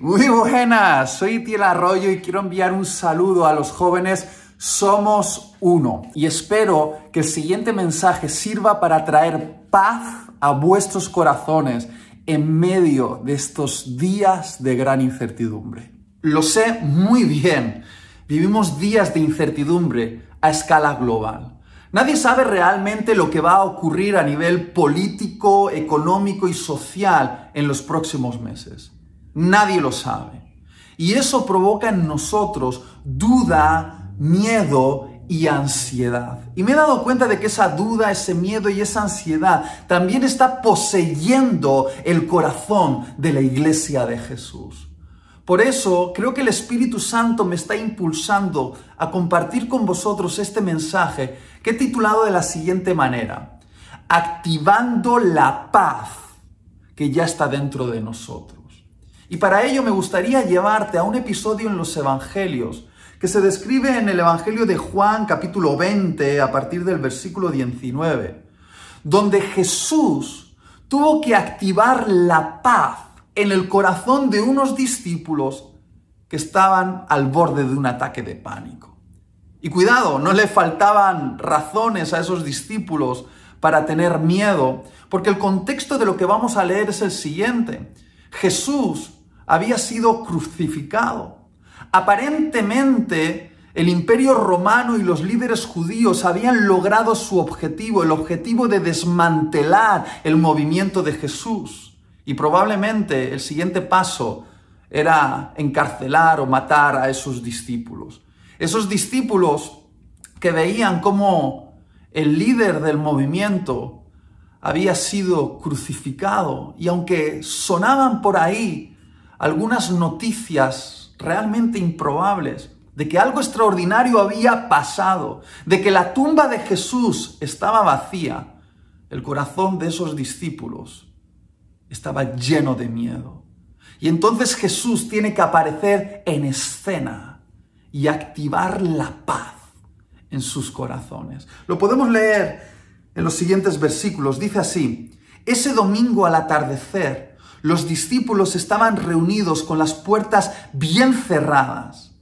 Muy buenas, soy Tiel Arroyo y quiero enviar un saludo a los jóvenes Somos Uno y espero que el siguiente mensaje sirva para traer paz a vuestros corazones en medio de estos días de gran incertidumbre. Lo sé muy bien, vivimos días de incertidumbre a escala global. Nadie sabe realmente lo que va a ocurrir a nivel político, económico y social en los próximos meses. Nadie lo sabe. Y eso provoca en nosotros duda, miedo y ansiedad. Y me he dado cuenta de que esa duda, ese miedo y esa ansiedad también está poseyendo el corazón de la iglesia de Jesús. Por eso creo que el Espíritu Santo me está impulsando a compartir con vosotros este mensaje que he titulado de la siguiente manera, activando la paz que ya está dentro de nosotros. Y para ello me gustaría llevarte a un episodio en los Evangelios que se describe en el Evangelio de Juan capítulo 20 a partir del versículo 19, donde Jesús tuvo que activar la paz en el corazón de unos discípulos que estaban al borde de un ataque de pánico. Y cuidado, no le faltaban razones a esos discípulos para tener miedo, porque el contexto de lo que vamos a leer es el siguiente. Jesús había sido crucificado. Aparentemente, el imperio romano y los líderes judíos habían logrado su objetivo, el objetivo de desmantelar el movimiento de Jesús. Y probablemente el siguiente paso era encarcelar o matar a esos discípulos. Esos discípulos que veían cómo el líder del movimiento había sido crucificado y aunque sonaban por ahí algunas noticias realmente improbables de que algo extraordinario había pasado, de que la tumba de Jesús estaba vacía, el corazón de esos discípulos estaba lleno de miedo. Y entonces Jesús tiene que aparecer en escena y activar la paz en sus corazones. Lo podemos leer en los siguientes versículos. Dice así, ese domingo al atardecer, los discípulos estaban reunidos con las puertas bien cerradas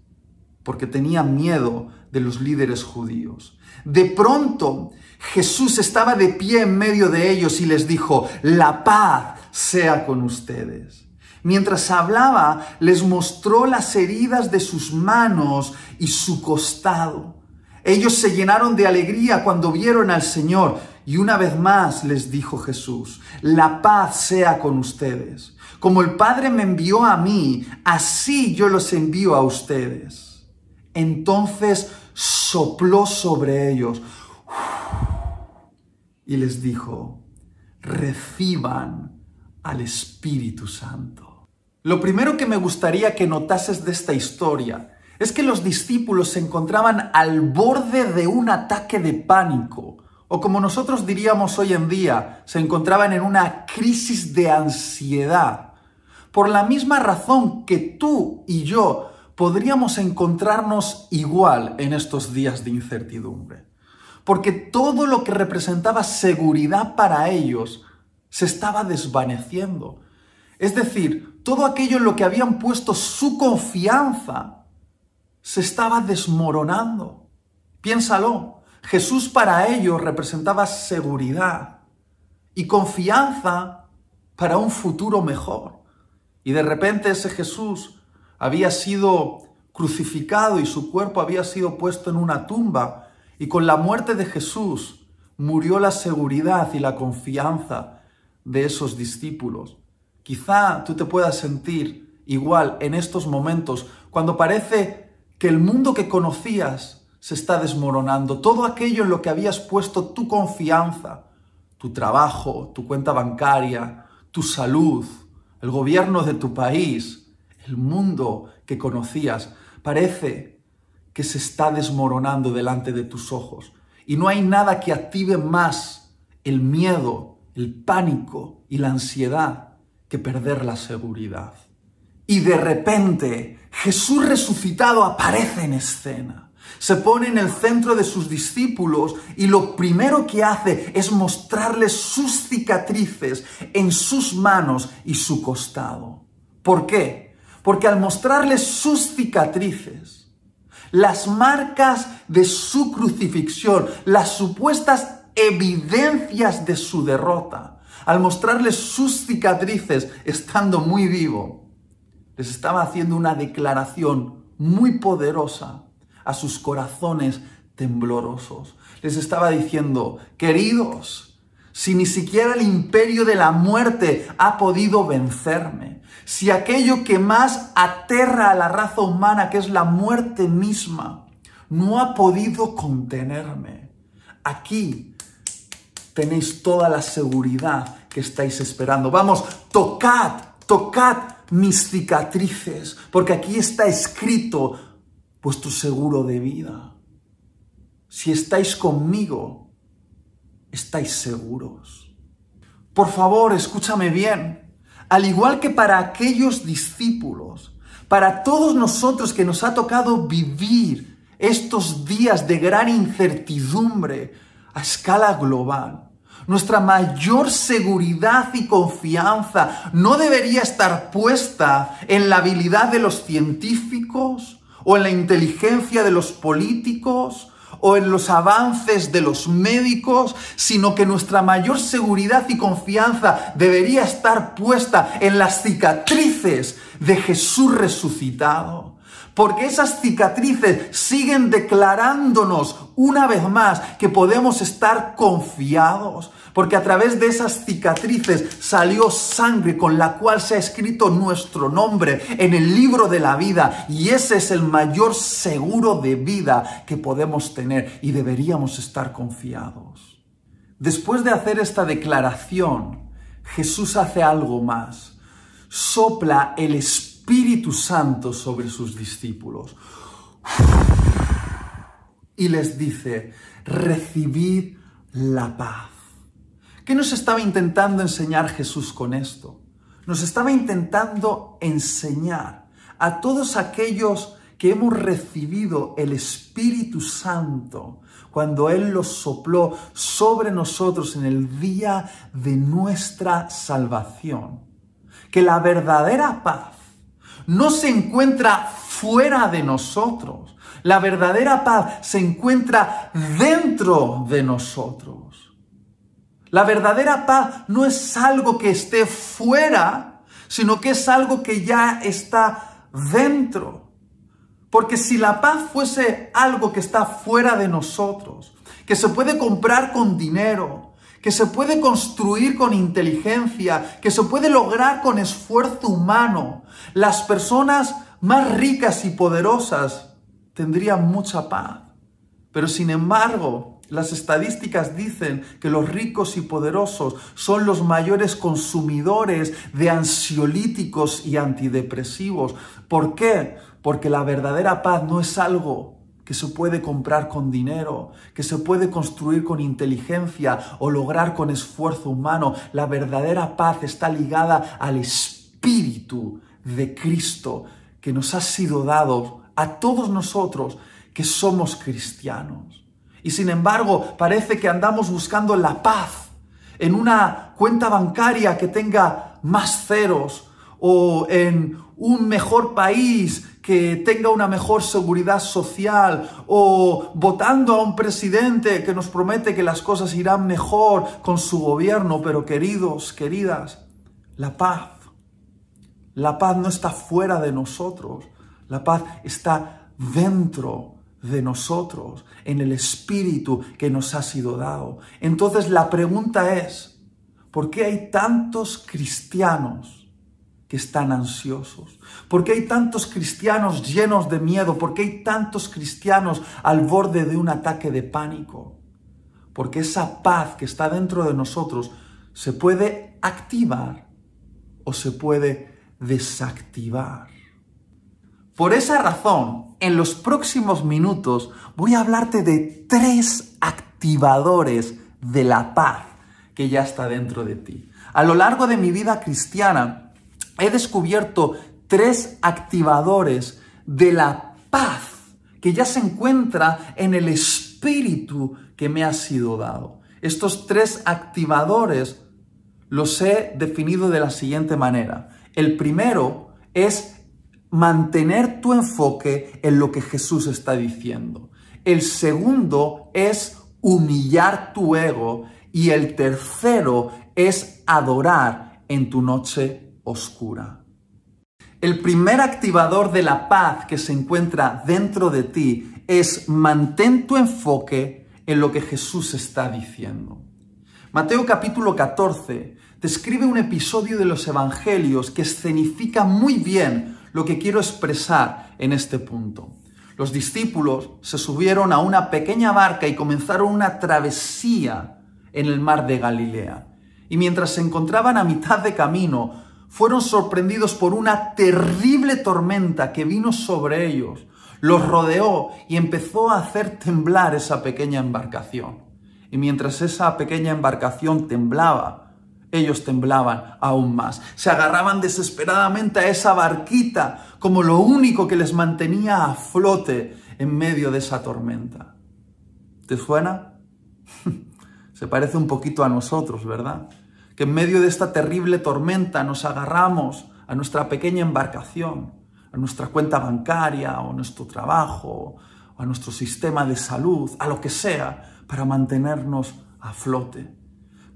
porque tenían miedo de los líderes judíos. De pronto Jesús estaba de pie en medio de ellos y les dijo, la paz sea con ustedes. Mientras hablaba, les mostró las heridas de sus manos y su costado. Ellos se llenaron de alegría cuando vieron al Señor. Y una vez más les dijo Jesús, la paz sea con ustedes. Como el Padre me envió a mí, así yo los envío a ustedes. Entonces sopló sobre ellos y les dijo, reciban al Espíritu Santo. Lo primero que me gustaría que notases de esta historia es que los discípulos se encontraban al borde de un ataque de pánico o como nosotros diríamos hoy en día, se encontraban en una crisis de ansiedad. Por la misma razón que tú y yo podríamos encontrarnos igual en estos días de incertidumbre. Porque todo lo que representaba seguridad para ellos se estaba desvaneciendo. Es decir, todo aquello en lo que habían puesto su confianza se estaba desmoronando. Piénsalo. Jesús para ellos representaba seguridad y confianza para un futuro mejor. Y de repente ese Jesús había sido crucificado y su cuerpo había sido puesto en una tumba. Y con la muerte de Jesús murió la seguridad y la confianza de esos discípulos. Quizá tú te puedas sentir igual en estos momentos cuando parece que el mundo que conocías se está desmoronando. Todo aquello en lo que habías puesto tu confianza, tu trabajo, tu cuenta bancaria, tu salud, el gobierno de tu país, el mundo que conocías, parece que se está desmoronando delante de tus ojos. Y no hay nada que active más el miedo, el pánico y la ansiedad que perder la seguridad. Y de repente Jesús resucitado aparece en escena se pone en el centro de sus discípulos y lo primero que hace es mostrarles sus cicatrices en sus manos y su costado. ¿Por qué? Porque al mostrarles sus cicatrices, las marcas de su crucifixión, las supuestas evidencias de su derrota, al mostrarles sus cicatrices estando muy vivo, les estaba haciendo una declaración muy poderosa a sus corazones temblorosos. Les estaba diciendo, queridos, si ni siquiera el imperio de la muerte ha podido vencerme, si aquello que más aterra a la raza humana, que es la muerte misma, no ha podido contenerme, aquí tenéis toda la seguridad que estáis esperando. Vamos, tocad, tocad mis cicatrices, porque aquí está escrito vuestro seguro de vida. Si estáis conmigo, estáis seguros. Por favor, escúchame bien. Al igual que para aquellos discípulos, para todos nosotros que nos ha tocado vivir estos días de gran incertidumbre a escala global, nuestra mayor seguridad y confianza no debería estar puesta en la habilidad de los científicos o en la inteligencia de los políticos o en los avances de los médicos, sino que nuestra mayor seguridad y confianza debería estar puesta en las cicatrices de Jesús resucitado. Porque esas cicatrices siguen declarándonos una vez más que podemos estar confiados, porque a través de esas cicatrices salió sangre con la cual se ha escrito nuestro nombre en el libro de la vida y ese es el mayor seguro de vida que podemos tener y deberíamos estar confiados. Después de hacer esta declaración, Jesús hace algo más. Sopla el Espíritu Santo sobre sus discípulos y les dice, recibid la paz. ¿Qué nos estaba intentando enseñar Jesús con esto? Nos estaba intentando enseñar a todos aquellos que hemos recibido el Espíritu Santo cuando Él lo sopló sobre nosotros en el día de nuestra salvación. Que la verdadera paz no se encuentra fuera de nosotros. La verdadera paz se encuentra dentro de nosotros. La verdadera paz no es algo que esté fuera, sino que es algo que ya está dentro. Porque si la paz fuese algo que está fuera de nosotros, que se puede comprar con dinero, que se puede construir con inteligencia, que se puede lograr con esfuerzo humano, las personas más ricas y poderosas tendrían mucha paz. Pero sin embargo, las estadísticas dicen que los ricos y poderosos son los mayores consumidores de ansiolíticos y antidepresivos. ¿Por qué? Porque la verdadera paz no es algo que se puede comprar con dinero, que se puede construir con inteligencia o lograr con esfuerzo humano. La verdadera paz está ligada al Espíritu de Cristo que nos ha sido dado a todos nosotros que somos cristianos. Y sin embargo, parece que andamos buscando la paz en una cuenta bancaria que tenga más ceros o en un mejor país que tenga una mejor seguridad social o votando a un presidente que nos promete que las cosas irán mejor con su gobierno, pero queridos, queridas, la paz, la paz no está fuera de nosotros, la paz está dentro de nosotros, en el Espíritu que nos ha sido dado. Entonces la pregunta es, ¿por qué hay tantos cristianos que están ansiosos? ¿Por qué hay tantos cristianos llenos de miedo? ¿Por qué hay tantos cristianos al borde de un ataque de pánico? Porque esa paz que está dentro de nosotros se puede activar o se puede desactivar. Por esa razón, en los próximos minutos voy a hablarte de tres activadores de la paz que ya está dentro de ti. A lo largo de mi vida cristiana he descubierto tres activadores de la paz que ya se encuentra en el espíritu que me ha sido dado. Estos tres activadores los he definido de la siguiente manera. El primero es mantener tu enfoque en lo que Jesús está diciendo. El segundo es humillar tu ego y el tercero es adorar en tu noche oscura. El primer activador de la paz que se encuentra dentro de ti es mantén tu enfoque en lo que Jesús está diciendo. Mateo capítulo 14 describe un episodio de los Evangelios que escenifica muy bien lo que quiero expresar en este punto. Los discípulos se subieron a una pequeña barca y comenzaron una travesía en el mar de Galilea. Y mientras se encontraban a mitad de camino, fueron sorprendidos por una terrible tormenta que vino sobre ellos, los rodeó y empezó a hacer temblar esa pequeña embarcación. Y mientras esa pequeña embarcación temblaba, ellos temblaban aún más. Se agarraban desesperadamente a esa barquita como lo único que les mantenía a flote en medio de esa tormenta. ¿Te suena? Se parece un poquito a nosotros, ¿verdad? Que en medio de esta terrible tormenta nos agarramos a nuestra pequeña embarcación, a nuestra cuenta bancaria o nuestro trabajo o a nuestro sistema de salud, a lo que sea, para mantenernos a flote.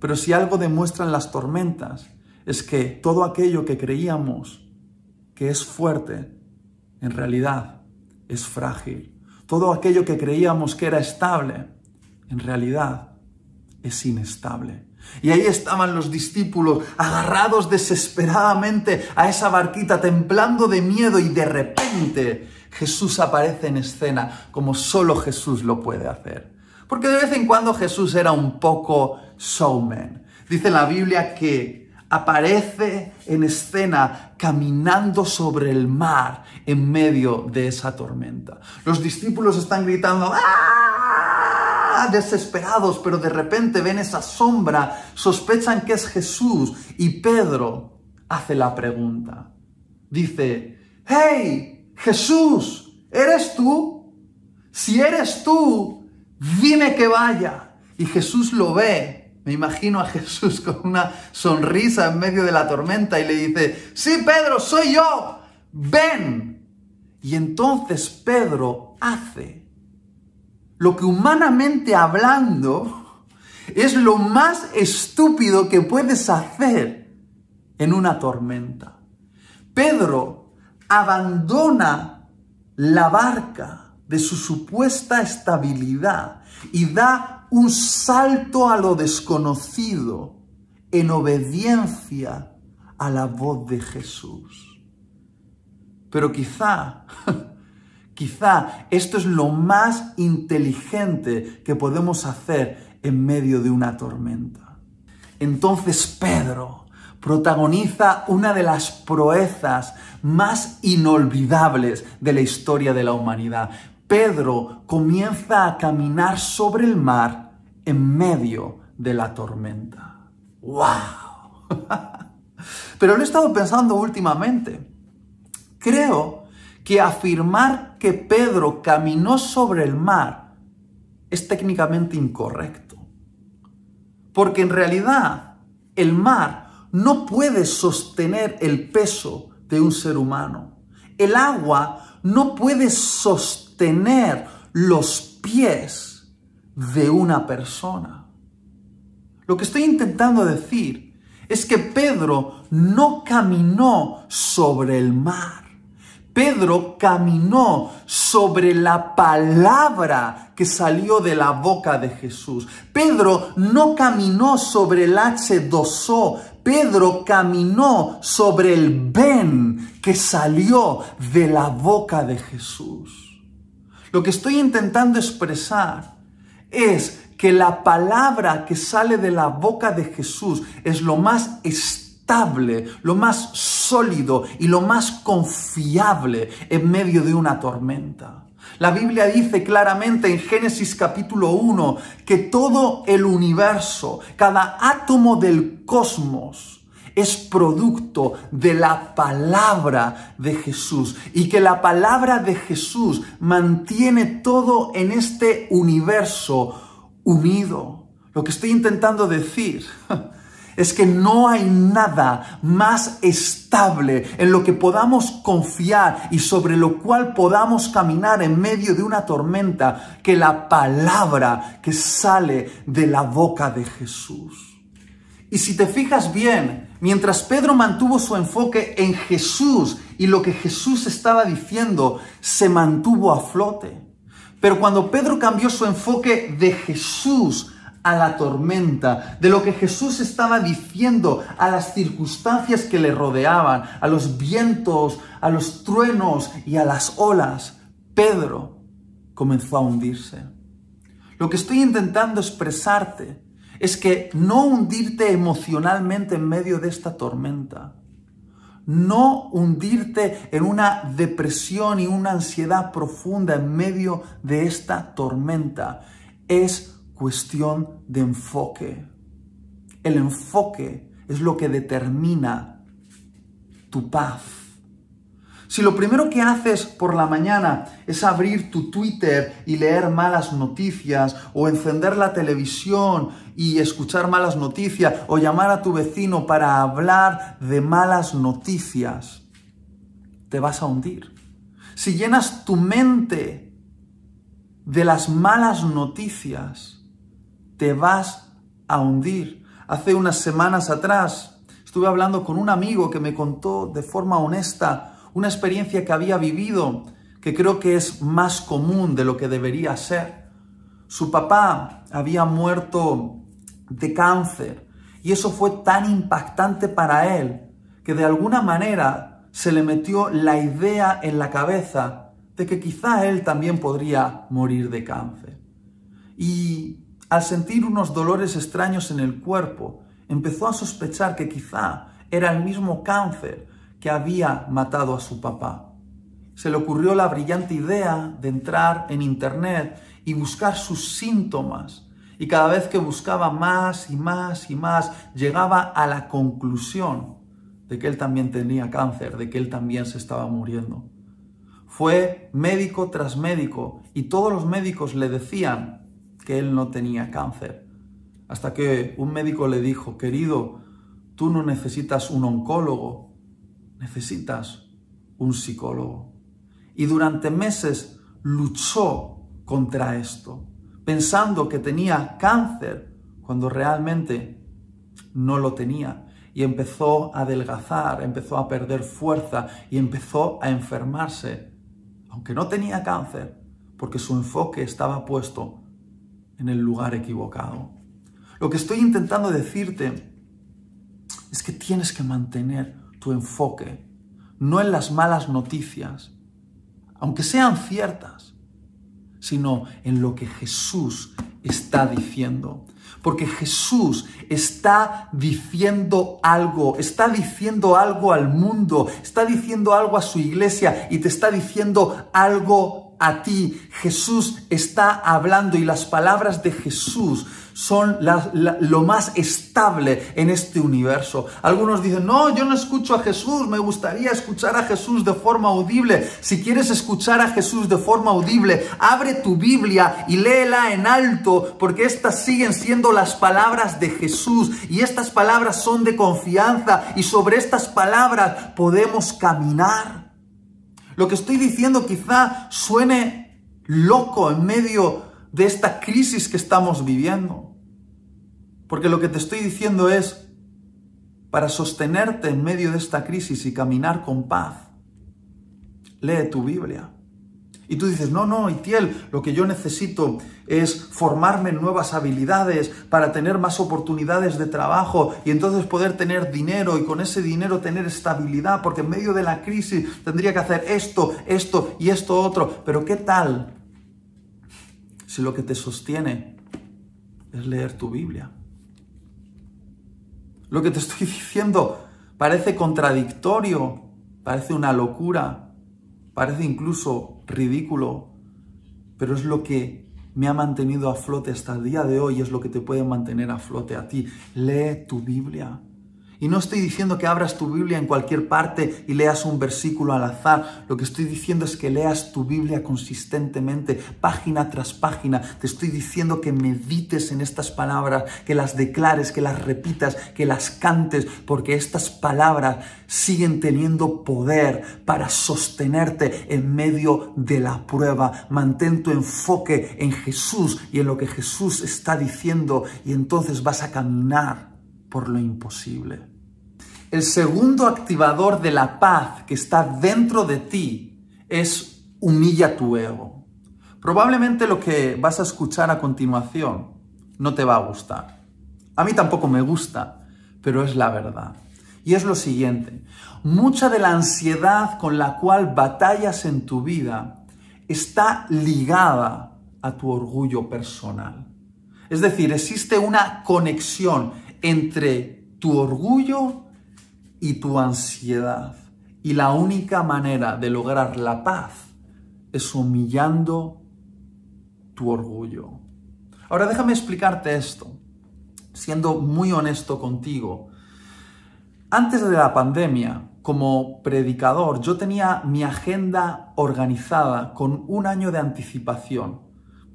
Pero si algo demuestran las tormentas es que todo aquello que creíamos que es fuerte, en realidad es frágil. Todo aquello que creíamos que era estable, en realidad es inestable. Y ahí estaban los discípulos agarrados desesperadamente a esa barquita, temblando de miedo y de repente Jesús aparece en escena como solo Jesús lo puede hacer. Porque de vez en cuando Jesús era un poco showman. Dice la Biblia que aparece en escena caminando sobre el mar en medio de esa tormenta. Los discípulos están gritando, ¡Ah! desesperados, pero de repente ven esa sombra, sospechan que es Jesús y Pedro hace la pregunta. Dice, hey, Jesús, ¿eres tú? Si eres tú, dime que vaya. Y Jesús lo ve. Me imagino a Jesús con una sonrisa en medio de la tormenta y le dice, sí, Pedro, soy yo, ven. Y entonces Pedro hace lo que humanamente hablando es lo más estúpido que puedes hacer en una tormenta. Pedro abandona la barca de su supuesta estabilidad y da un salto a lo desconocido en obediencia a la voz de Jesús. Pero quizá Quizá esto es lo más inteligente que podemos hacer en medio de una tormenta. Entonces Pedro protagoniza una de las proezas más inolvidables de la historia de la humanidad. Pedro comienza a caminar sobre el mar en medio de la tormenta. ¡Wow! Pero lo he estado pensando últimamente. Creo que afirmar que Pedro caminó sobre el mar es técnicamente incorrecto. Porque en realidad el mar no puede sostener el peso de un ser humano. El agua no puede sostener los pies de una persona. Lo que estoy intentando decir es que Pedro no caminó sobre el mar. Pedro caminó sobre la palabra que salió de la boca de Jesús. Pedro no caminó sobre el H2O. Pedro caminó sobre el ven que salió de la boca de Jesús. Lo que estoy intentando expresar es que la palabra que sale de la boca de Jesús es lo más estable, lo más sólido y lo más confiable en medio de una tormenta. La Biblia dice claramente en Génesis capítulo 1 que todo el universo, cada átomo del cosmos, es producto de la palabra de Jesús y que la palabra de Jesús mantiene todo en este universo unido. Lo que estoy intentando decir es que no hay nada más estable en lo que podamos confiar y sobre lo cual podamos caminar en medio de una tormenta que la palabra que sale de la boca de Jesús. Y si te fijas bien, mientras Pedro mantuvo su enfoque en Jesús y lo que Jesús estaba diciendo, se mantuvo a flote. Pero cuando Pedro cambió su enfoque de Jesús a la tormenta, de lo que Jesús estaba diciendo a las circunstancias que le rodeaban, a los vientos, a los truenos y a las olas, Pedro comenzó a hundirse. Lo que estoy intentando expresarte es que no hundirte emocionalmente en medio de esta tormenta, no hundirte en una depresión y una ansiedad profunda en medio de esta tormenta, es cuestión de enfoque. El enfoque es lo que determina tu paz. Si lo primero que haces por la mañana es abrir tu Twitter y leer malas noticias, o encender la televisión y escuchar malas noticias, o llamar a tu vecino para hablar de malas noticias, te vas a hundir. Si llenas tu mente de las malas noticias, te vas a hundir. Hace unas semanas atrás estuve hablando con un amigo que me contó de forma honesta una experiencia que había vivido que creo que es más común de lo que debería ser. Su papá había muerto de cáncer y eso fue tan impactante para él que de alguna manera se le metió la idea en la cabeza de que quizá él también podría morir de cáncer. Y al sentir unos dolores extraños en el cuerpo, empezó a sospechar que quizá era el mismo cáncer que había matado a su papá. Se le ocurrió la brillante idea de entrar en Internet y buscar sus síntomas. Y cada vez que buscaba más y más y más, llegaba a la conclusión de que él también tenía cáncer, de que él también se estaba muriendo. Fue médico tras médico y todos los médicos le decían que él no tenía cáncer. Hasta que un médico le dijo, querido, tú no necesitas un oncólogo, necesitas un psicólogo. Y durante meses luchó contra esto, pensando que tenía cáncer cuando realmente no lo tenía. Y empezó a adelgazar, empezó a perder fuerza y empezó a enfermarse, aunque no tenía cáncer, porque su enfoque estaba puesto en el lugar equivocado. Lo que estoy intentando decirte es que tienes que mantener tu enfoque, no en las malas noticias, aunque sean ciertas, sino en lo que Jesús está diciendo. Porque Jesús está diciendo algo, está diciendo algo al mundo, está diciendo algo a su iglesia y te está diciendo algo a ti. Jesús está hablando y las palabras de Jesús son lo más estable en este universo. Algunos dicen, no, yo no escucho a Jesús, me gustaría escuchar a Jesús de forma audible. Si quieres escuchar a Jesús de forma audible, abre tu Biblia y léela en alto, porque estas siguen siendo las palabras de Jesús y estas palabras son de confianza y sobre estas palabras podemos caminar. Lo que estoy diciendo quizá suene loco en medio de esta crisis que estamos viviendo. Porque lo que te estoy diciendo es, para sostenerte en medio de esta crisis y caminar con paz, lee tu Biblia. Y tú dices, no, no, Itiel, lo que yo necesito es formarme en nuevas habilidades para tener más oportunidades de trabajo y entonces poder tener dinero y con ese dinero tener estabilidad, porque en medio de la crisis tendría que hacer esto, esto y esto otro. Pero ¿qué tal si lo que te sostiene es leer tu Biblia? Lo que te estoy diciendo parece contradictorio, parece una locura, Parece incluso ridículo, pero es lo que me ha mantenido a flote hasta el día de hoy, es lo que te puede mantener a flote a ti. Lee tu Biblia. Y no estoy diciendo que abras tu Biblia en cualquier parte y leas un versículo al azar. Lo que estoy diciendo es que leas tu Biblia consistentemente, página tras página. Te estoy diciendo que medites en estas palabras, que las declares, que las repitas, que las cantes, porque estas palabras siguen teniendo poder para sostenerte en medio de la prueba. Mantén tu enfoque en Jesús y en lo que Jesús está diciendo y entonces vas a caminar por lo imposible. El segundo activador de la paz que está dentro de ti es humilla tu ego. Probablemente lo que vas a escuchar a continuación no te va a gustar. A mí tampoco me gusta, pero es la verdad. Y es lo siguiente, mucha de la ansiedad con la cual batallas en tu vida está ligada a tu orgullo personal. Es decir, existe una conexión entre tu orgullo y tu ansiedad. Y la única manera de lograr la paz es humillando tu orgullo. Ahora déjame explicarte esto, siendo muy honesto contigo. Antes de la pandemia, como predicador, yo tenía mi agenda organizada con un año de anticipación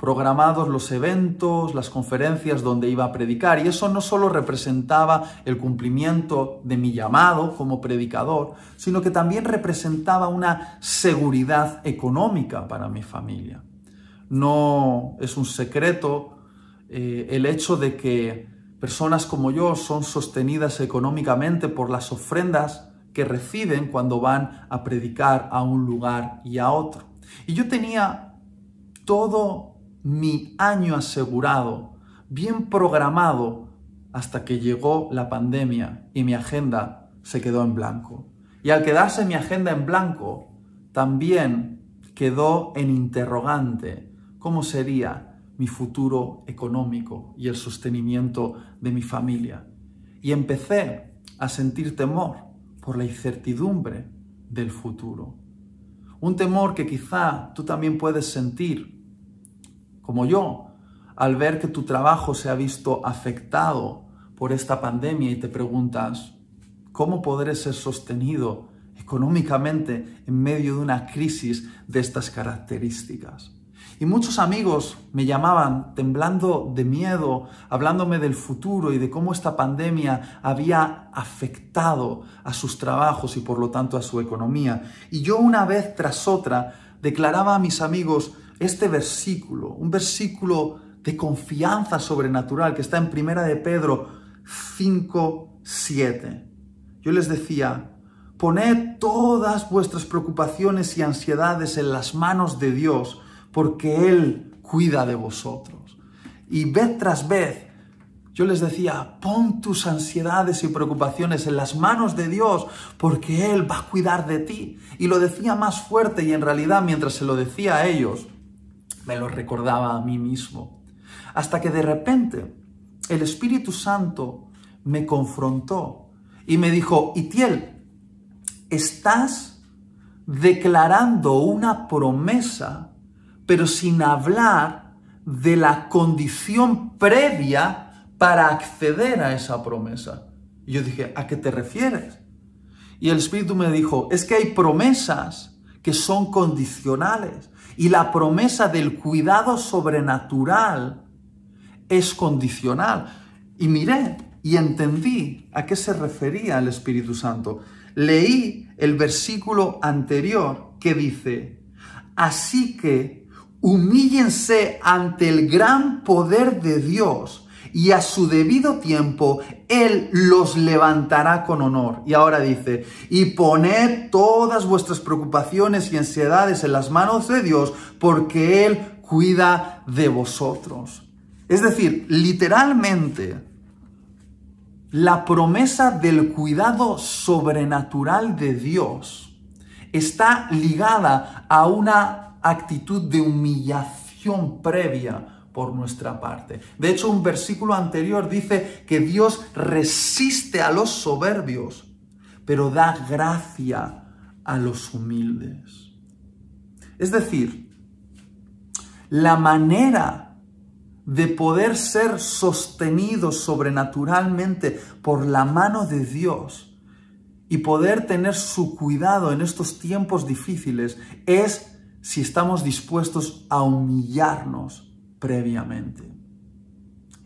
programados los eventos, las conferencias donde iba a predicar. Y eso no solo representaba el cumplimiento de mi llamado como predicador, sino que también representaba una seguridad económica para mi familia. No es un secreto eh, el hecho de que personas como yo son sostenidas económicamente por las ofrendas que reciben cuando van a predicar a un lugar y a otro. Y yo tenía todo mi año asegurado, bien programado, hasta que llegó la pandemia y mi agenda se quedó en blanco. Y al quedarse mi agenda en blanco, también quedó en interrogante cómo sería mi futuro económico y el sostenimiento de mi familia. Y empecé a sentir temor por la incertidumbre del futuro. Un temor que quizá tú también puedes sentir como yo, al ver que tu trabajo se ha visto afectado por esta pandemia y te preguntas, ¿cómo podré ser sostenido económicamente en medio de una crisis de estas características? Y muchos amigos me llamaban temblando de miedo, hablándome del futuro y de cómo esta pandemia había afectado a sus trabajos y por lo tanto a su economía. Y yo una vez tras otra declaraba a mis amigos, este versículo, un versículo de confianza sobrenatural que está en Primera de Pedro 5, 7. Yo les decía, poned todas vuestras preocupaciones y ansiedades en las manos de Dios, porque Él cuida de vosotros. Y vez tras vez, yo les decía, pon tus ansiedades y preocupaciones en las manos de Dios, porque Él va a cuidar de ti. Y lo decía más fuerte y en realidad mientras se lo decía a ellos, me lo recordaba a mí mismo. Hasta que de repente el Espíritu Santo me confrontó y me dijo, Itiel, estás declarando una promesa, pero sin hablar de la condición previa para acceder a esa promesa. Y yo dije, ¿a qué te refieres? Y el Espíritu me dijo, es que hay promesas que son condicionales. Y la promesa del cuidado sobrenatural es condicional. Y miré y entendí a qué se refería el Espíritu Santo. Leí el versículo anterior que dice, así que humíllense ante el gran poder de Dios y a su debido tiempo Él los levantará con honor. Y ahora dice, y poned todas vuestras preocupaciones y ansiedades en las manos de Dios, porque Él cuida de vosotros. Es decir, literalmente, la promesa del cuidado sobrenatural de Dios está ligada a una actitud de humillación previa por nuestra parte. De hecho, un versículo anterior dice que Dios resiste a los soberbios, pero da gracia a los humildes. Es decir, la manera de poder ser sostenidos sobrenaturalmente por la mano de Dios y poder tener su cuidado en estos tiempos difíciles es si estamos dispuestos a humillarnos previamente.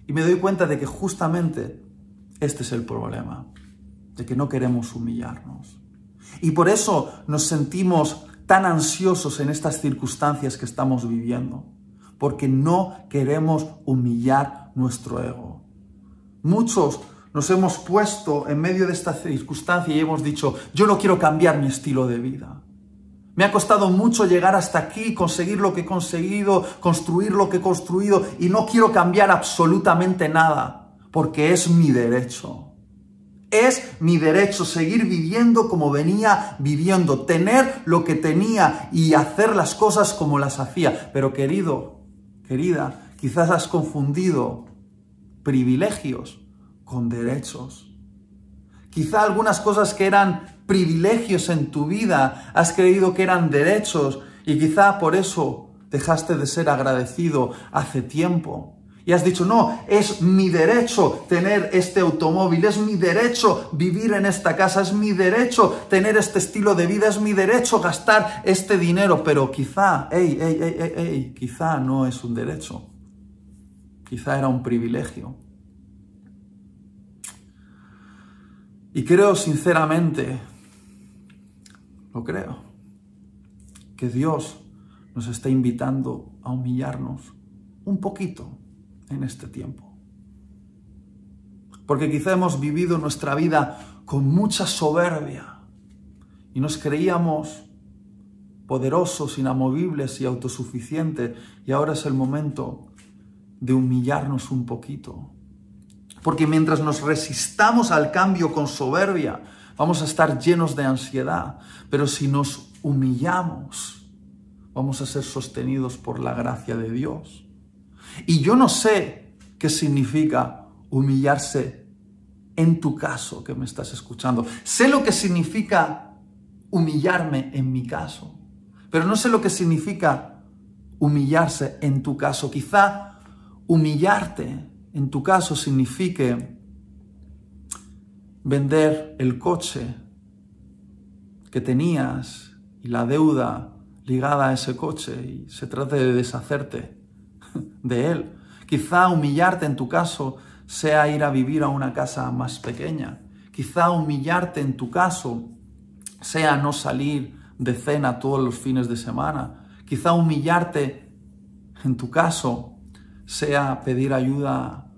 Y me doy cuenta de que justamente este es el problema, de que no queremos humillarnos. Y por eso nos sentimos tan ansiosos en estas circunstancias que estamos viviendo, porque no queremos humillar nuestro ego. Muchos nos hemos puesto en medio de esta circunstancia y hemos dicho, yo no quiero cambiar mi estilo de vida. Me ha costado mucho llegar hasta aquí, conseguir lo que he conseguido, construir lo que he construido y no quiero cambiar absolutamente nada, porque es mi derecho. Es mi derecho seguir viviendo como venía viviendo, tener lo que tenía y hacer las cosas como las hacía. Pero querido, querida, quizás has confundido privilegios con derechos. Quizá algunas cosas que eran privilegios en tu vida has creído que eran derechos y quizá por eso dejaste de ser agradecido hace tiempo. Y has dicho, no, es mi derecho tener este automóvil, es mi derecho vivir en esta casa, es mi derecho tener este estilo de vida, es mi derecho gastar este dinero, pero quizá, hey, hey, hey, hey, hey, quizá no es un derecho, quizá era un privilegio. Y creo sinceramente, lo creo, que Dios nos está invitando a humillarnos un poquito en este tiempo. Porque quizá hemos vivido nuestra vida con mucha soberbia y nos creíamos poderosos, inamovibles y autosuficientes y ahora es el momento de humillarnos un poquito. Porque mientras nos resistamos al cambio con soberbia, vamos a estar llenos de ansiedad. Pero si nos humillamos, vamos a ser sostenidos por la gracia de Dios. Y yo no sé qué significa humillarse en tu caso que me estás escuchando. Sé lo que significa humillarme en mi caso, pero no sé lo que significa humillarse en tu caso. Quizá humillarte en tu caso signifique vender el coche que tenías y la deuda ligada a ese coche y se trate de deshacerte de Él. Quizá humillarte en tu caso sea ir a vivir a una casa más pequeña. Quizá humillarte en tu caso sea no salir de cena todos los fines de semana. Quizá humillarte en tu caso sea pedir ayuda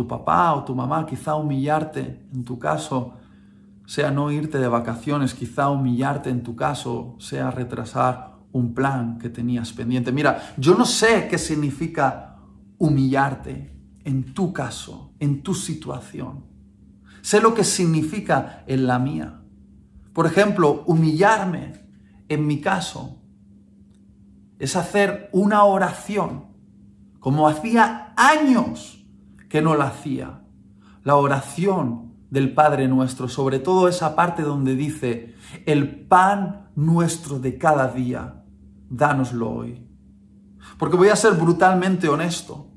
tu papá o tu mamá. Quizá humillarte en tu caso sea no irte de vacaciones. Quizá humillarte en tu caso sea retrasar un plan que tenías pendiente. Mira, yo no sé qué significa humillarte en tu caso, en tu situación. Sé lo que significa en la mía. Por ejemplo, humillarme en mi caso es hacer una oración como hacía años que no la hacía. La oración del Padre nuestro, sobre todo esa parte donde dice, el pan nuestro de cada día dánoslo hoy. Porque voy a ser brutalmente honesto.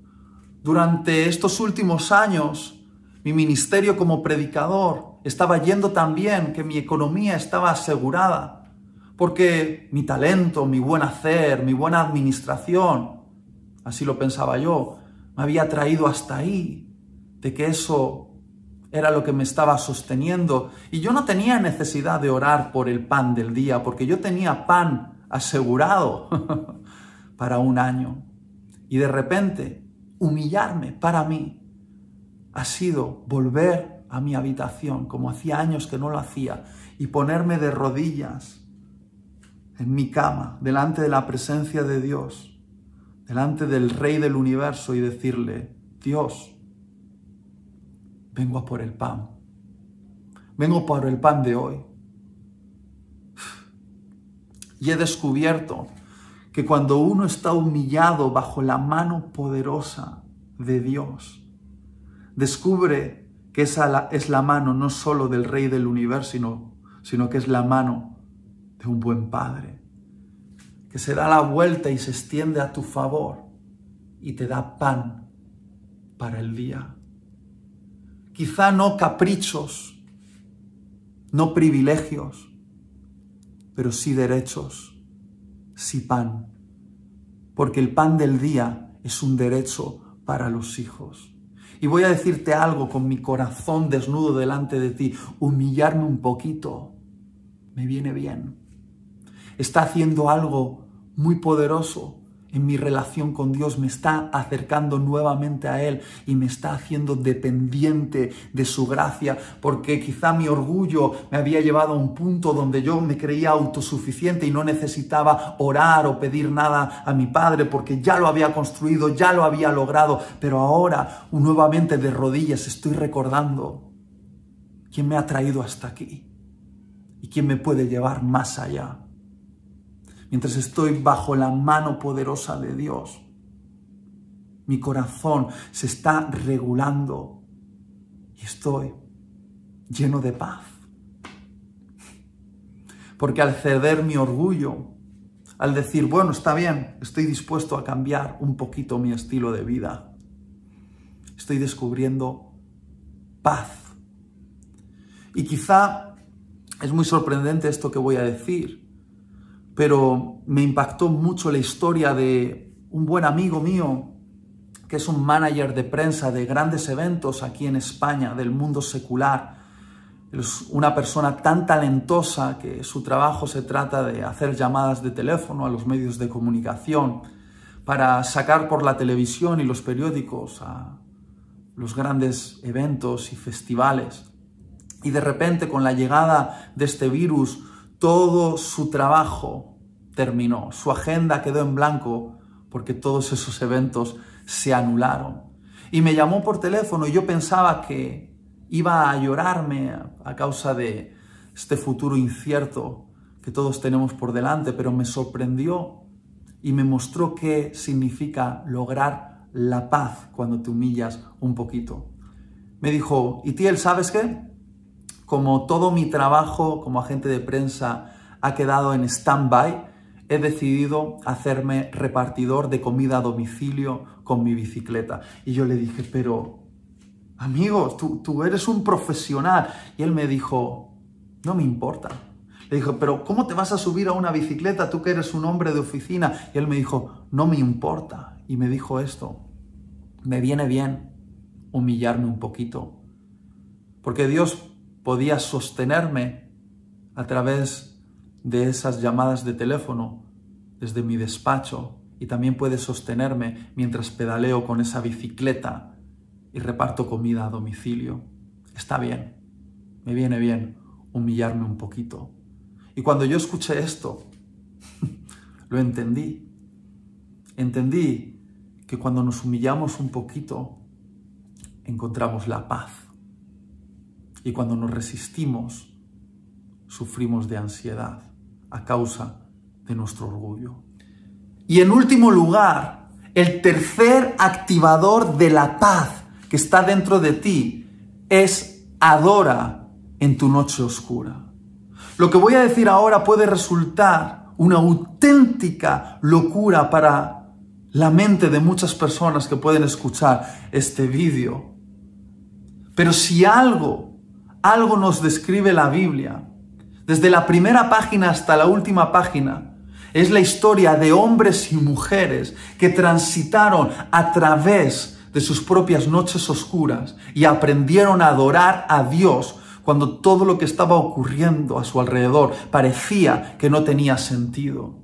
Durante estos últimos años, mi ministerio como predicador estaba yendo tan bien que mi economía estaba asegurada. Porque mi talento, mi buen hacer, mi buena administración, así lo pensaba yo, me había traído hasta ahí, de que eso era lo que me estaba sosteniendo. Y yo no tenía necesidad de orar por el pan del día, porque yo tenía pan asegurado para un año. Y de repente, humillarme para mí ha sido volver a mi habitación, como hacía años que no lo hacía, y ponerme de rodillas en mi cama, delante de la presencia de Dios, delante del Rey del universo y decirle, Dios, vengo a por el pan, vengo por el pan de hoy y he descubierto que cuando uno está humillado bajo la mano poderosa de Dios, descubre que esa es la mano no solo del Rey del universo, sino, sino que es la mano de un buen Padre, que se da la vuelta y se extiende a tu favor y te da pan para el día. Quizá no caprichos, no privilegios, pero sí derechos, sí pan, porque el pan del día es un derecho para los hijos. Y voy a decirte algo con mi corazón desnudo delante de ti, humillarme un poquito, me viene bien. Está haciendo algo muy poderoso en mi relación con Dios, me está acercando nuevamente a Él y me está haciendo dependiente de su gracia, porque quizá mi orgullo me había llevado a un punto donde yo me creía autosuficiente y no necesitaba orar o pedir nada a mi Padre, porque ya lo había construido, ya lo había logrado, pero ahora nuevamente de rodillas estoy recordando quién me ha traído hasta aquí y quién me puede llevar más allá mientras estoy bajo la mano poderosa de Dios, mi corazón se está regulando y estoy lleno de paz. Porque al ceder mi orgullo, al decir, bueno, está bien, estoy dispuesto a cambiar un poquito mi estilo de vida, estoy descubriendo paz. Y quizá es muy sorprendente esto que voy a decir, pero me impactó mucho la historia de un buen amigo mío, que es un manager de prensa de grandes eventos aquí en España, del mundo secular. Es una persona tan talentosa que su trabajo se trata de hacer llamadas de teléfono a los medios de comunicación para sacar por la televisión y los periódicos a los grandes eventos y festivales. Y de repente con la llegada de este virus, todo su trabajo terminó, su agenda quedó en blanco porque todos esos eventos se anularon. Y me llamó por teléfono y yo pensaba que iba a llorarme a causa de este futuro incierto que todos tenemos por delante, pero me sorprendió y me mostró qué significa lograr la paz cuando te humillas un poquito. Me dijo, Itiel, ¿sabes qué? Como todo mi trabajo como agente de prensa ha quedado en stand-by, he decidido hacerme repartidor de comida a domicilio con mi bicicleta. Y yo le dije, pero amigo, tú, tú eres un profesional. Y él me dijo, no me importa. Le dijo, pero ¿cómo te vas a subir a una bicicleta tú que eres un hombre de oficina? Y él me dijo, no me importa. Y me dijo esto, me viene bien humillarme un poquito. Porque Dios podía sostenerme a través de esas llamadas de teléfono desde mi despacho y también puede sostenerme mientras pedaleo con esa bicicleta y reparto comida a domicilio. Está bien, me viene bien humillarme un poquito. Y cuando yo escuché esto, lo entendí. Entendí que cuando nos humillamos un poquito, encontramos la paz y cuando nos resistimos, sufrimos de ansiedad a causa de nuestro orgullo. Y en último lugar, el tercer activador de la paz que está dentro de ti es adora en tu noche oscura. Lo que voy a decir ahora puede resultar una auténtica locura para la mente de muchas personas que pueden escuchar este vídeo. Pero si algo algo nos describe la Biblia. Desde la primera página hasta la última página. Es la historia de hombres y mujeres que transitaron a través de sus propias noches oscuras y aprendieron a adorar a Dios cuando todo lo que estaba ocurriendo a su alrededor parecía que no tenía sentido.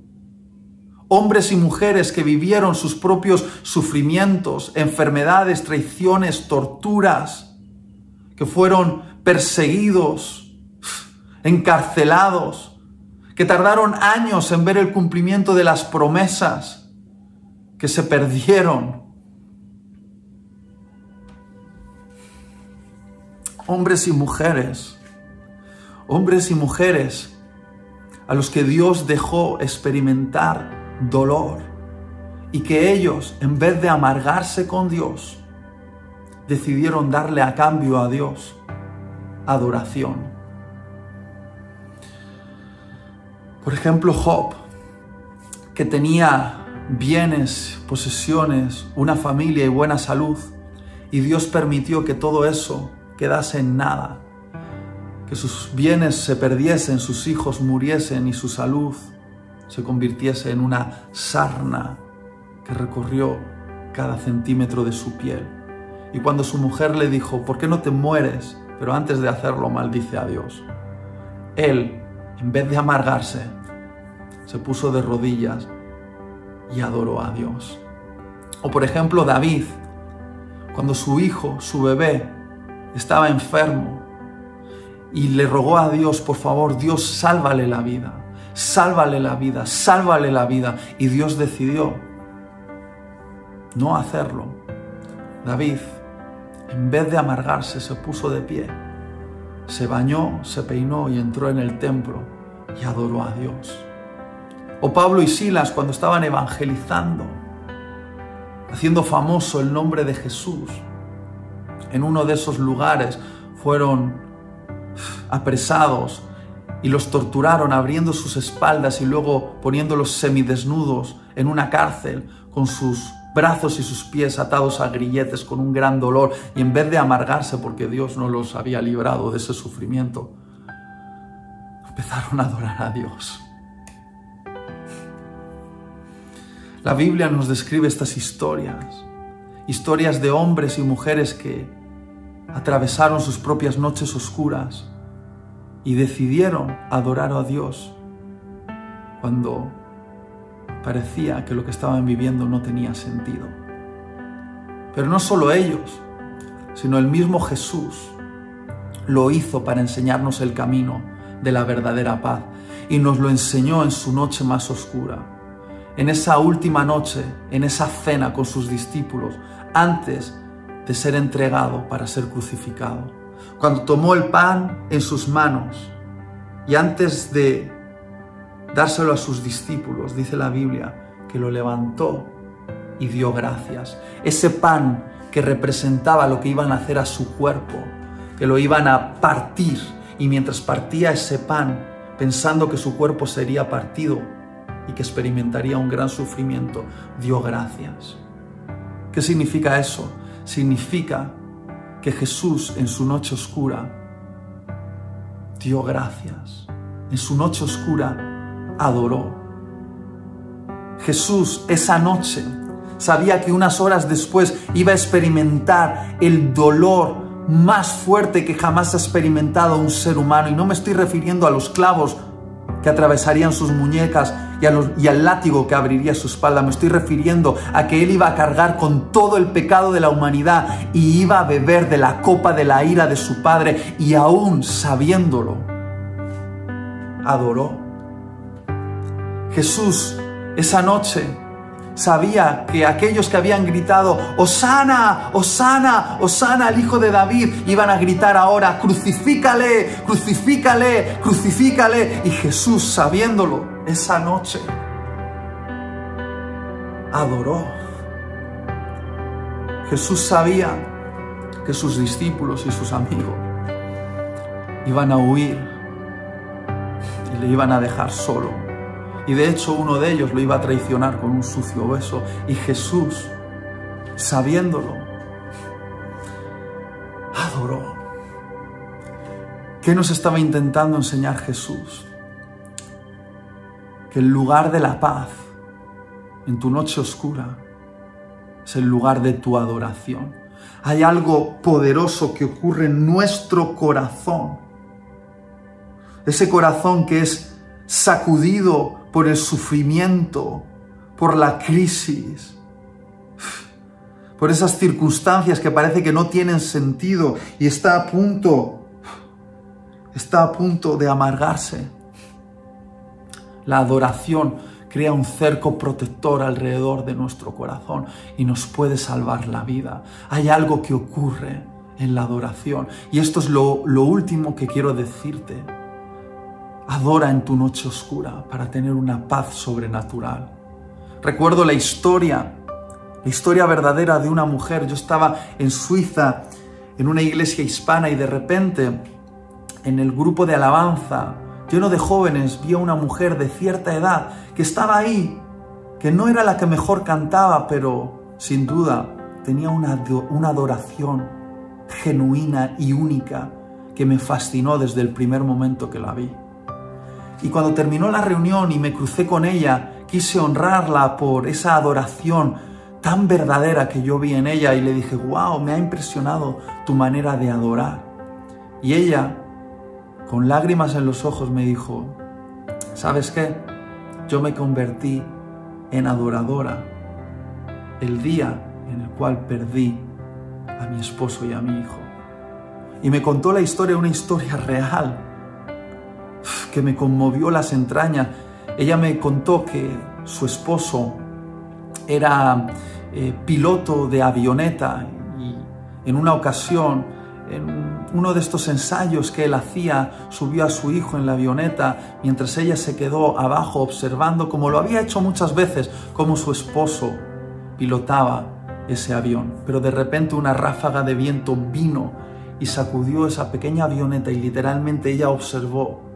Hombres y mujeres que vivieron sus propios sufrimientos, enfermedades, traiciones, torturas, que fueron perseguidos, encarcelados, que tardaron años en ver el cumplimiento de las promesas, que se perdieron. Hombres y mujeres, hombres y mujeres a los que Dios dejó experimentar dolor y que ellos, en vez de amargarse con Dios, decidieron darle a cambio a Dios adoración. Por ejemplo, Job, que tenía bienes, posesiones, una familia y buena salud, Y Dios permitió que todo eso quedase en nada, que sus bienes se perdiesen, sus hijos muriesen y su salud se convirtiese en una sarna que recorrió cada centímetro de su piel. Y cuando su mujer le dijo, ¿por qué no te mueres? Pero antes de hacerlo maldice a Dios. Él, en vez de amargarse, se puso de rodillas y adoró a Dios. O por ejemplo David, cuando su hijo, su bebé, estaba enfermo y le rogó a Dios, por favor, Dios, sálvale la vida, sálvale la vida, sálvale la vida. Y Dios decidió no hacerlo. David, en vez de amargarse, se puso de pie, se bañó, se peinó y entró en el templo y adoró a Dios. O Pablo y Silas cuando estaban evangelizando, haciendo famoso el nombre de Jesús. En uno de esos lugares fueron apresados y los torturaron abriendo sus espaldas y luego poniéndolos semidesnudos en una cárcel con sus brazos y sus pies atados a grilletes con un gran dolor y en vez de amargarse porque Dios no los había librado de ese sufrimiento, empezaron a adorar a Dios. La Biblia nos describe estas historias, historias de hombres y mujeres que atravesaron sus propias noches oscuras y decidieron adorar a Dios cuando parecía que lo que estaban viviendo no tenía sentido. Pero no solo ellos, sino el mismo Jesús lo hizo para enseñarnos el camino de la verdadera paz y nos lo enseñó en su noche más oscura en esa última noche, en esa cena con sus discípulos, antes de ser entregado para ser crucificado. Cuando tomó el pan en sus manos y antes de dárselo a sus discípulos, dice la Biblia, que lo levantó y dio gracias. Ese pan que representaba lo que iban a hacer a su cuerpo, que lo iban a partir y mientras partía ese pan, pensando que su cuerpo sería partido, y que experimentaría un gran sufrimiento, dio gracias. ¿Qué significa eso? Significa que Jesús en su noche oscura dio gracias. En su noche oscura adoró. Jesús esa noche sabía que unas horas después iba a experimentar el dolor más fuerte que jamás ha experimentado un ser humano. Y no me estoy refiriendo a los clavos que atravesarían sus muñecas y, al látigo que abriría su espalda. Me estoy refiriendo a que Él iba a cargar con todo el pecado de la humanidad y iba a beber de la copa de la ira de su Padre y aún sabiéndolo, adoró. Jesús esa noche sabía que aquellos que habían gritado, Osana, Osana, Osana al hijo de David, iban a gritar ahora, crucifícale, crucifícale, crucifícale. Y Jesús, sabiéndolo, esa noche, adoró. Jesús sabía que sus discípulos y sus amigos iban a huir y le iban a dejar solo y de hecho uno de ellos lo iba a traicionar con un sucio beso. Y Jesús, sabiéndolo, adoró. ¿Qué nos estaba intentando enseñar Jesús? Que el lugar de la paz en tu noche oscura es el lugar de tu adoración. Hay algo poderoso que ocurre en nuestro corazón. Ese corazón que es sacudido por el sufrimiento, por la crisis, por esas circunstancias que parece que no tienen sentido y está a punto, está a punto de amargarse. La adoración crea un cerco protector alrededor de nuestro corazón y nos puede salvar la vida. Hay algo que ocurre en la adoración y esto es lo, lo último que quiero decirte Adora en tu noche oscura para tener una paz sobrenatural. Recuerdo la historia, la historia verdadera de una mujer. Yo estaba en Suiza, en una iglesia hispana, y de repente, en el grupo de alabanza, lleno de jóvenes, vi a una mujer de cierta edad que estaba ahí, que no era la que mejor cantaba, pero sin duda tenía una, una adoración genuina y única que me fascinó desde el primer momento que la vi. Y cuando terminó la reunión y me crucé con ella, quise honrarla por esa adoración tan verdadera que yo vi en ella y le dije, wow, me ha impresionado tu manera de adorar. Y ella, con lágrimas en los ojos, me dijo, ¿sabes qué? Yo me convertí en adoradora el día en el cual perdí a mi esposo y a mi hijo. Y me contó la historia, una historia real, que me conmovió las entrañas. Ella me contó que su esposo era eh, piloto de avioneta y en una ocasión, en uno de estos ensayos que él hacía, subió a su hijo en la avioneta mientras ella se quedó abajo observando, como lo había hecho muchas veces, cómo su esposo pilotaba ese avión. Pero de repente una ráfaga de viento vino y sacudió esa pequeña avioneta y literalmente ella observó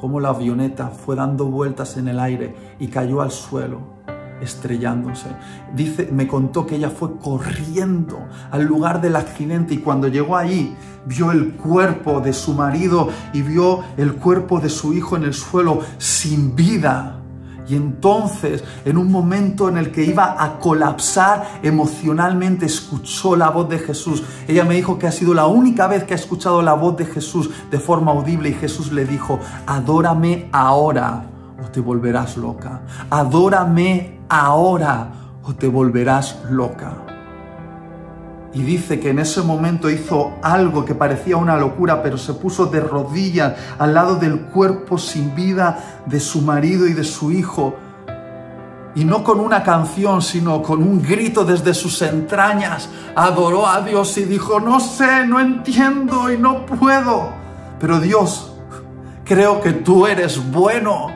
cómo la avioneta fue dando vueltas en el aire y cayó al suelo estrellándose. Dice, me contó que ella fue corriendo al lugar del accidente y cuando llegó allí vio el cuerpo de su marido y vio el cuerpo de su hijo en el suelo sin vida. Y entonces, en un momento en el que iba a colapsar emocionalmente, escuchó la voz de Jesús. Ella me dijo que ha sido la única vez que ha escuchado la voz de Jesús de forma audible y Jesús le dijo, adórame ahora o te volverás loca. Adórame ahora o te volverás loca. Y dice que en ese momento hizo algo que parecía una locura, pero se puso de rodillas al lado del cuerpo sin vida de su marido y de su hijo. Y no con una canción, sino con un grito desde sus entrañas. Adoró a Dios y dijo, no sé, no entiendo y no puedo. Pero Dios, creo que tú eres bueno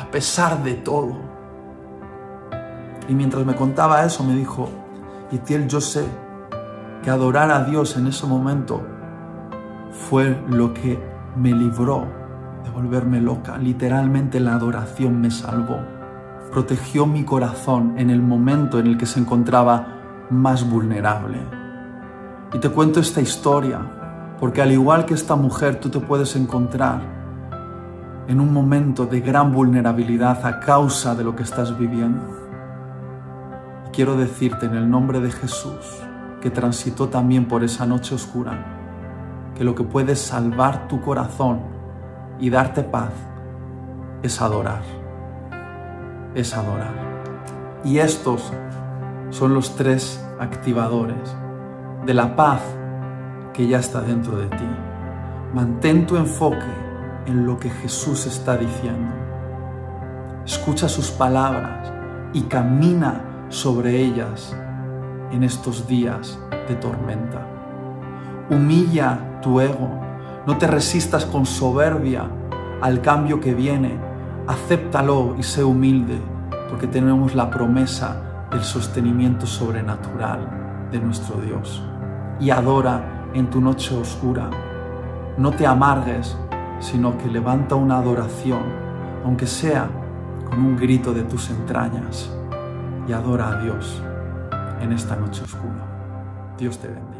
a pesar de todo. Y mientras me contaba eso, me dijo, Itiel, yo sé que adorar a Dios en ese momento fue lo que me libró de volverme loca. Literalmente la adoración me salvó. Protegió mi corazón en el momento en el que se encontraba más vulnerable. Y te cuento esta historia porque al igual que esta mujer tú te puedes encontrar en un momento de gran vulnerabilidad a causa de lo que estás viviendo quiero decirte en el nombre de Jesús, que transitó también por esa noche oscura, que lo que puede salvar tu corazón y darte paz es adorar, es adorar. Y estos son los tres activadores de la paz que ya está dentro de ti. Mantén tu enfoque en lo que Jesús está diciendo. Escucha sus palabras y camina sobre ellas en estos días de tormenta. Humilla tu ego, no te resistas con soberbia al cambio que viene, acéptalo y sé humilde, porque tenemos la promesa del sostenimiento sobrenatural de nuestro Dios. Y adora en tu noche oscura. No te amargues, sino que levanta una adoración, aunque sea con un grito de tus entrañas y adora a Dios en esta noche oscura. Dios te bendiga.